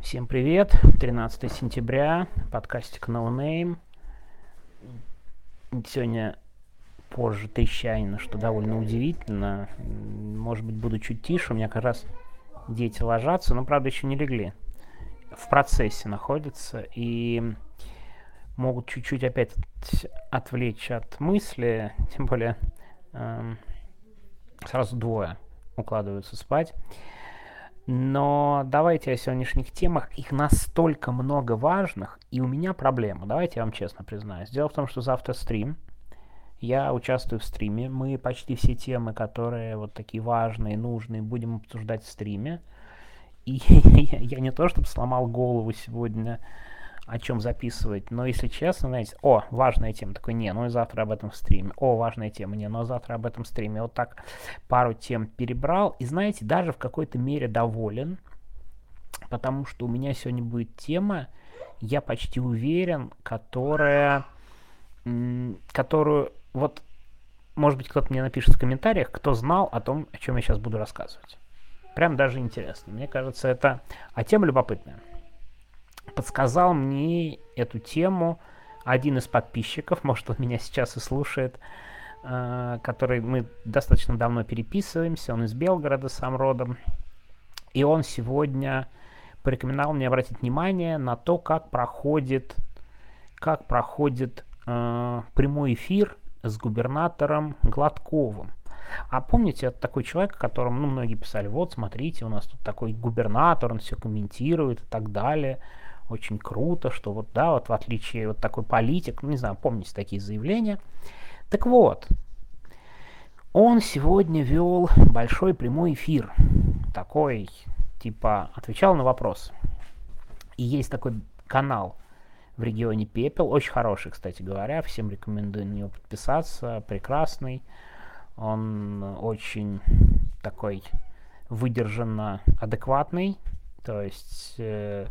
Всем привет! 13 сентября, подкастик No Name. Сегодня позже трещанина, что довольно удивительно. Может быть, буду чуть тише, у меня как раз дети ложатся, но, правда, еще не легли. В процессе находятся и могут чуть-чуть опять отвлечь от мысли, тем более эм, сразу двое укладываются спать. Но давайте о сегодняшних темах. Их настолько много важных, и у меня проблема. Давайте я вам честно признаюсь. Дело в том, что завтра стрим. Я участвую в стриме. Мы почти все темы, которые вот такие важные, нужные, будем обсуждать в стриме. И я не то, чтобы сломал голову сегодня о чем записывать. Но если честно, знаете, о, важная тема, такой, не, ну и завтра об этом в стриме. О, важная тема, не, ну завтра об этом в стриме. Вот так пару тем перебрал. И знаете, даже в какой-то мере доволен, потому что у меня сегодня будет тема, я почти уверен, которая, которую, вот, может быть, кто-то мне напишет в комментариях, кто знал о том, о чем я сейчас буду рассказывать. Прям даже интересно. Мне кажется, это... А тема любопытная подсказал мне эту тему. Один из подписчиков, может он меня сейчас и слушает, э, который мы достаточно давно переписываемся, он из Белгорода сам родом, и он сегодня порекомендовал мне обратить внимание на то, как проходит, как проходит э, прямой эфир с губернатором Гладковым. А помните, это такой человек, о котором ну, многие писали, вот смотрите, у нас тут такой губернатор, он все комментирует и так далее очень круто, что вот, да, вот в отличие вот такой политик, ну, не знаю, помните такие заявления. Так вот, он сегодня вел большой прямой эфир, такой, типа, отвечал на вопрос. И есть такой канал в регионе Пепел, очень хороший, кстати говоря, всем рекомендую на него подписаться, прекрасный. Он очень такой выдержанно адекватный, то есть э,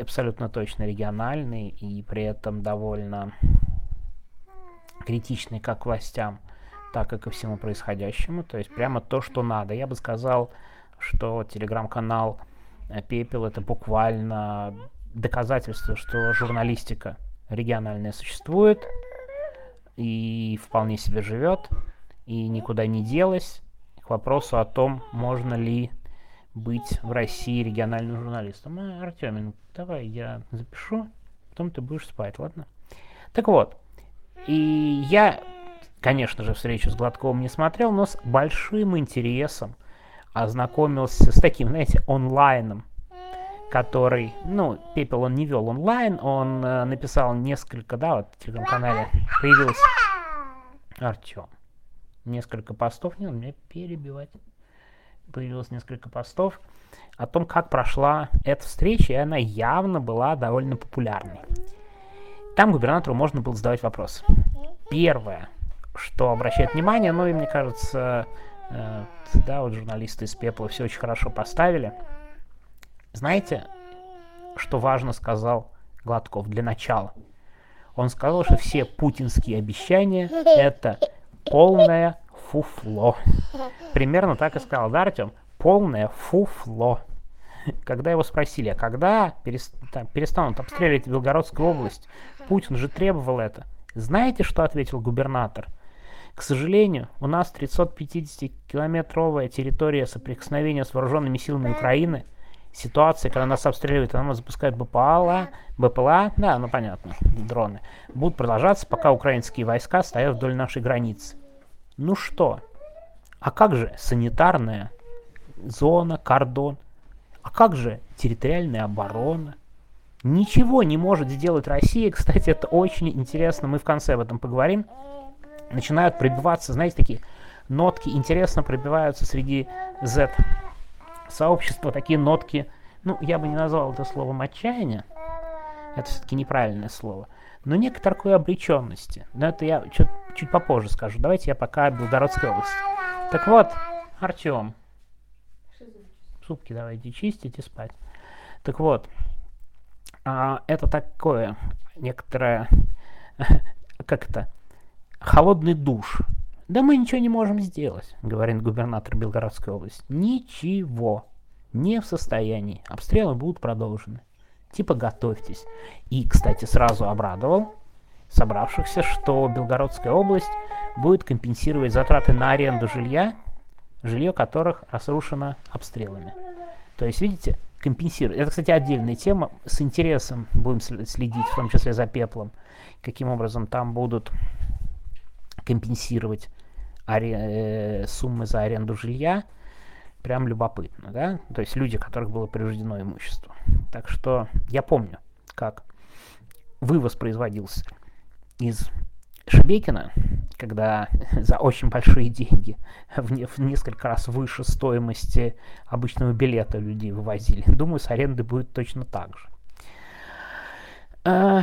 абсолютно точно региональный и при этом довольно критичный как к властям, так и ко всему происходящему. То есть прямо то, что надо. Я бы сказал, что телеграм-канал э, Пепел это буквально доказательство, что журналистика региональная существует и вполне себе живет и никуда не делась. К вопросу о том, можно ли быть в России региональным журналистом. А, Артемин, давай я запишу, потом ты будешь спать, ладно? Так вот, и я, конечно же, встречу с Гладковым не смотрел, но с большим интересом ознакомился с таким, знаете, онлайном, который, ну, Пепел он не вел онлайн, он э, написал несколько, да, вот в телеграм-канале появилось Артем. Несколько постов, не надо меня перебивать появилось несколько постов о том, как прошла эта встреча, и она явно была довольно популярной. Там губернатору можно было задавать вопросы. Первое, что обращает внимание, ну и мне кажется, э, да, вот журналисты из Пепла все очень хорошо поставили. Знаете, что важно сказал Гладков для начала? Он сказал, что все путинские обещания это полная фуфло. Примерно так и сказал, да, Артем? Полное фуфло. Когда его спросили, а когда перестанут обстреливать Белгородскую область, Путин же требовал это. Знаете, что ответил губернатор? К сожалению, у нас 350-километровая территория соприкосновения с вооруженными силами Украины. Ситуация, когда нас обстреливают, а нас запускают БПЛА, БПЛА, да, ну понятно, дроны, будут продолжаться, пока украинские войска стоят вдоль нашей границы. Ну что? А как же санитарная зона, кордон? А как же территориальная оборона? Ничего не может сделать Россия. Кстати, это очень интересно. Мы в конце об этом поговорим. Начинают пробиваться, знаете, такие нотки интересно пробиваются среди Z сообщества. Такие нотки, ну, я бы не назвал это словом отчаяния. Это все-таки неправильное слово но некоторой обреченности. Но это я чуть, чуть попозже скажу. Давайте я пока о области. Так вот, Артем. Супки давайте чистить и спать. Так вот, а, это такое некоторое, как это, холодный душ. Да мы ничего не можем сделать, говорит губернатор Белгородской области. Ничего. не в состоянии. Обстрелы будут продолжены. Типа готовьтесь. И, кстати, сразу обрадовал собравшихся, что Белгородская область будет компенсировать затраты на аренду жилья, жилье которых разрушено обстрелами. То есть, видите, компенсирует. Это, кстати, отдельная тема. С интересом будем следить, в том числе за пеплом, каким образом там будут компенсировать аре- э, суммы за аренду жилья. Прям любопытно, да? То есть люди, которых было повреждено имущество. Так что я помню, как вывоз производился из Шебекина, когда за очень большие деньги, в, не, в несколько раз выше стоимости обычного билета людей вывозили. Думаю, с аренды будет точно так же. А,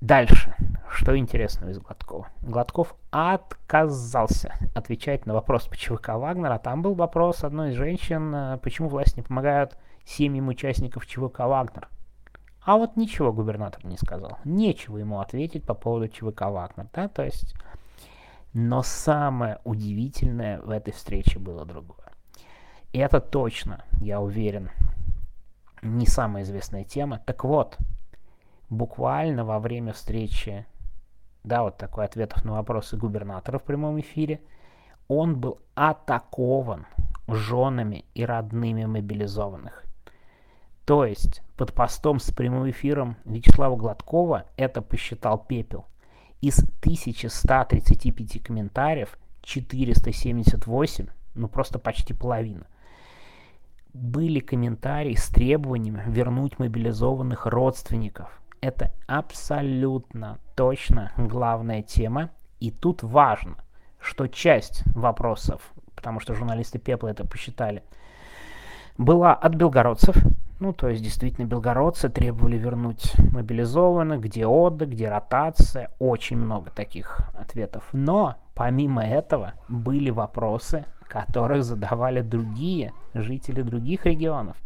дальше. Что интересного из Гладкова? Гладков отказался отвечать на вопрос по ЧВК Вагнера. Там был вопрос одной из женщин, э, почему власти не помогают семьям участников ЧВК Вагнер. А вот ничего губернатор не сказал. Нечего ему ответить по поводу ЧВК Вагнер. Да? То есть... Но самое удивительное в этой встрече было другое. И это точно, я уверен, не самая известная тема. Так вот, буквально во время встречи, да, вот такой ответов на вопросы губернатора в прямом эфире, он был атакован женами и родными мобилизованных. То есть под постом с прямым эфиром Вячеслава Гладкова это посчитал Пепел. Из 1135 комментариев 478, ну просто почти половина, были комментарии с требованием вернуть мобилизованных родственников. Это абсолютно точно главная тема. И тут важно, что часть вопросов, потому что журналисты Пепла это посчитали, была от белгородцев, ну, то есть, действительно, белгородцы требовали вернуть мобилизованных, где отдых, где ротация, очень много таких ответов. Но, помимо этого, были вопросы, которых задавали другие жители других регионов.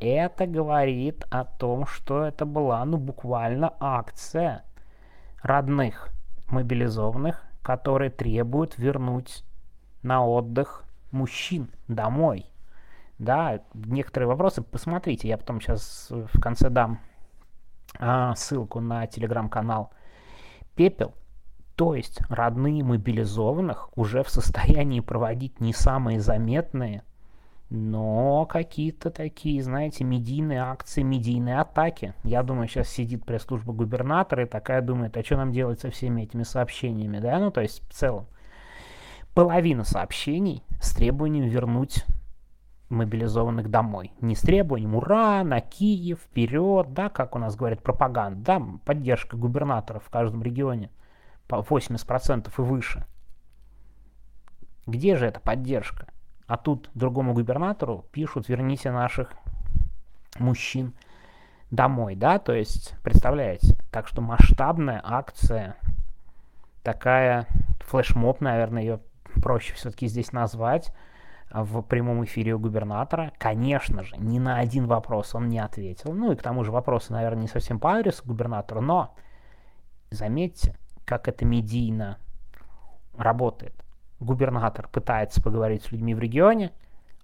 Это говорит о том, что это была, ну, буквально акция родных мобилизованных, которые требуют вернуть на отдых мужчин домой да, некоторые вопросы, посмотрите, я потом сейчас в конце дам а, ссылку на телеграм-канал Пепел, то есть родные мобилизованных уже в состоянии проводить не самые заметные, но какие-то такие, знаете, медийные акции, медийные атаки. Я думаю, сейчас сидит пресс-служба губернатора и такая думает, а что нам делать со всеми этими сообщениями, да, ну то есть в целом. Половина сообщений с требованием вернуть мобилизованных домой. Не с требованием «Ура! На Киев! Вперед!» Да, как у нас говорят, пропаганда. Да, поддержка губернаторов в каждом регионе по 80% и выше. Где же эта поддержка? А тут другому губернатору пишут «Верните наших мужчин домой». Да, то есть, представляете? Так что масштабная акция, такая флешмоб, наверное, ее проще все-таки здесь назвать, в прямом эфире у губернатора. Конечно же, ни на один вопрос он не ответил. Ну и к тому же вопросы, наверное, не совсем по адресу губернатора, но заметьте, как это медийно работает. Губернатор пытается поговорить с людьми в регионе,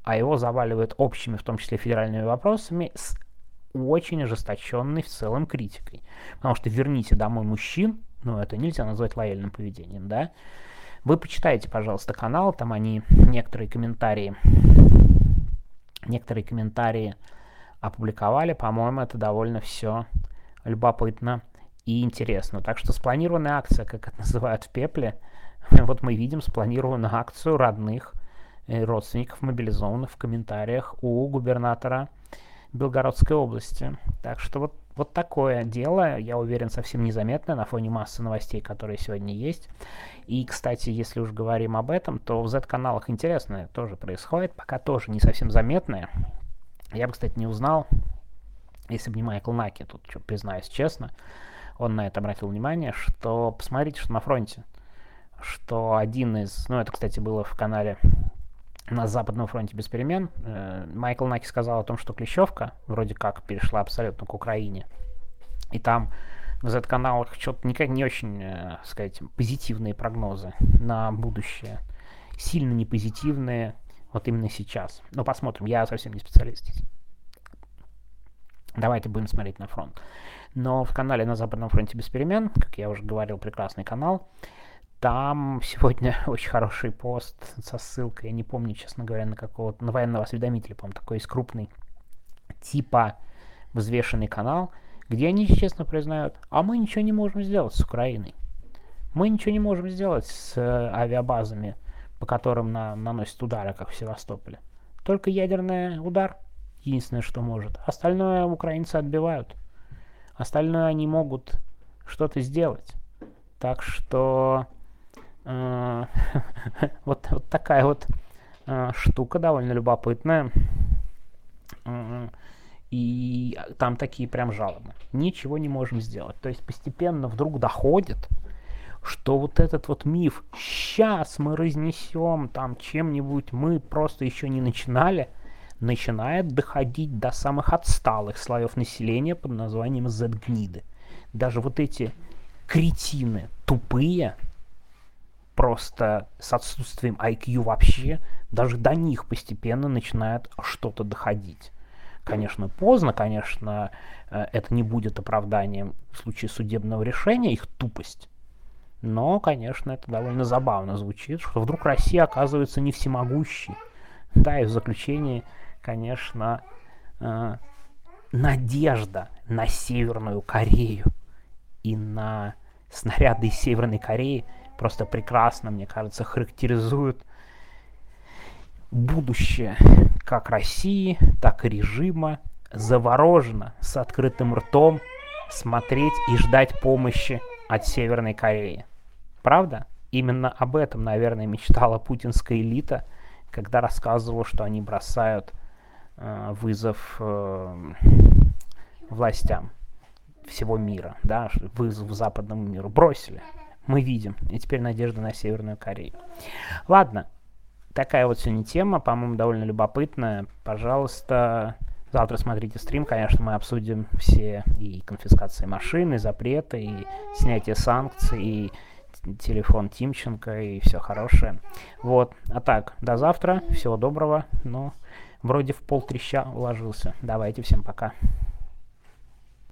а его заваливают общими, в том числе федеральными вопросами, с очень ожесточенной в целом критикой. Потому что верните домой мужчин, ну это нельзя назвать лояльным поведением, да, вы почитайте, пожалуйста, канал, там они некоторые комментарии, некоторые комментарии опубликовали. По-моему, это довольно все любопытно и интересно. Так что спланированная акция, как это называют в Пепле, вот мы видим спланированную акцию родных родственников мобилизованных в комментариях у губернатора Белгородской области. Так что вот, вот такое дело, я уверен, совсем незаметное на фоне массы новостей, которые сегодня есть. И, кстати, если уж говорим об этом, то в Z-каналах интересное тоже происходит, пока тоже не совсем заметное. Я бы, кстати, не узнал, если бы не Майкл Наки, тут что, признаюсь честно, он на это обратил внимание, что посмотрите, что на фронте, что один из, ну это, кстати, было в канале на Западном фронте без перемен, э, Майкл Наки сказал о том, что Клещевка вроде как перешла абсолютно к Украине, и там в Z-каналах что-то никак не очень, э, сказать, позитивные прогнозы на будущее. Сильно не позитивные. Вот именно сейчас. Но посмотрим, я совсем не специалист. Давайте будем смотреть на фронт. Но в канале «На Западном фронте без перемен», как я уже говорил, прекрасный канал, там сегодня очень хороший пост со ссылкой, я не помню, честно говоря, на какого-то, на военного осведомителя, по-моему, такой есть крупный, типа взвешенный канал, где они честно признают, а мы ничего не можем сделать с Украиной. Мы ничего не можем сделать с э, авиабазами, по которым на, наносят удары, как в Севастополе. Только ядерный удар, единственное, что может. Остальное украинцы отбивают. Остальное они могут что-то сделать. Так что вот, вот такая вот э, штука довольно любопытная. Э, и там такие прям жалобы. Ничего не можем сделать. То есть постепенно вдруг доходит, что вот этот вот миф «сейчас мы разнесем там чем-нибудь, мы просто еще не начинали», начинает доходить до самых отсталых слоев населения под названием Z-гниды. Даже вот эти кретины тупые, просто с отсутствием IQ вообще, даже до них постепенно начинает что-то доходить. Конечно, поздно, конечно, э, это не будет оправданием в случае судебного решения, их тупость. Но, конечно, это довольно забавно звучит, что вдруг Россия оказывается не всемогущей. Да, и в заключении, конечно, э, надежда на Северную Корею и на снаряды из Северной Кореи просто прекрасно, мне кажется, характеризуют будущее как России, так и режима завороженно, с открытым ртом смотреть и ждать помощи от Северной Кореи. Правда? Именно об этом, наверное, мечтала путинская элита, когда рассказывала, что они бросают э, вызов э, властям всего мира, да, вызов западному миру бросили. Мы видим. И теперь надежда на Северную Корею. Ладно, такая вот сегодня тема, по-моему, довольно любопытная. Пожалуйста, завтра смотрите стрим, конечно, мы обсудим все и конфискации машины, и запреты, и снятие санкций, и телефон Тимченко, и все хорошее. Вот, а так, до завтра, всего доброго, ну, вроде в пол треща уложился. Давайте, всем пока.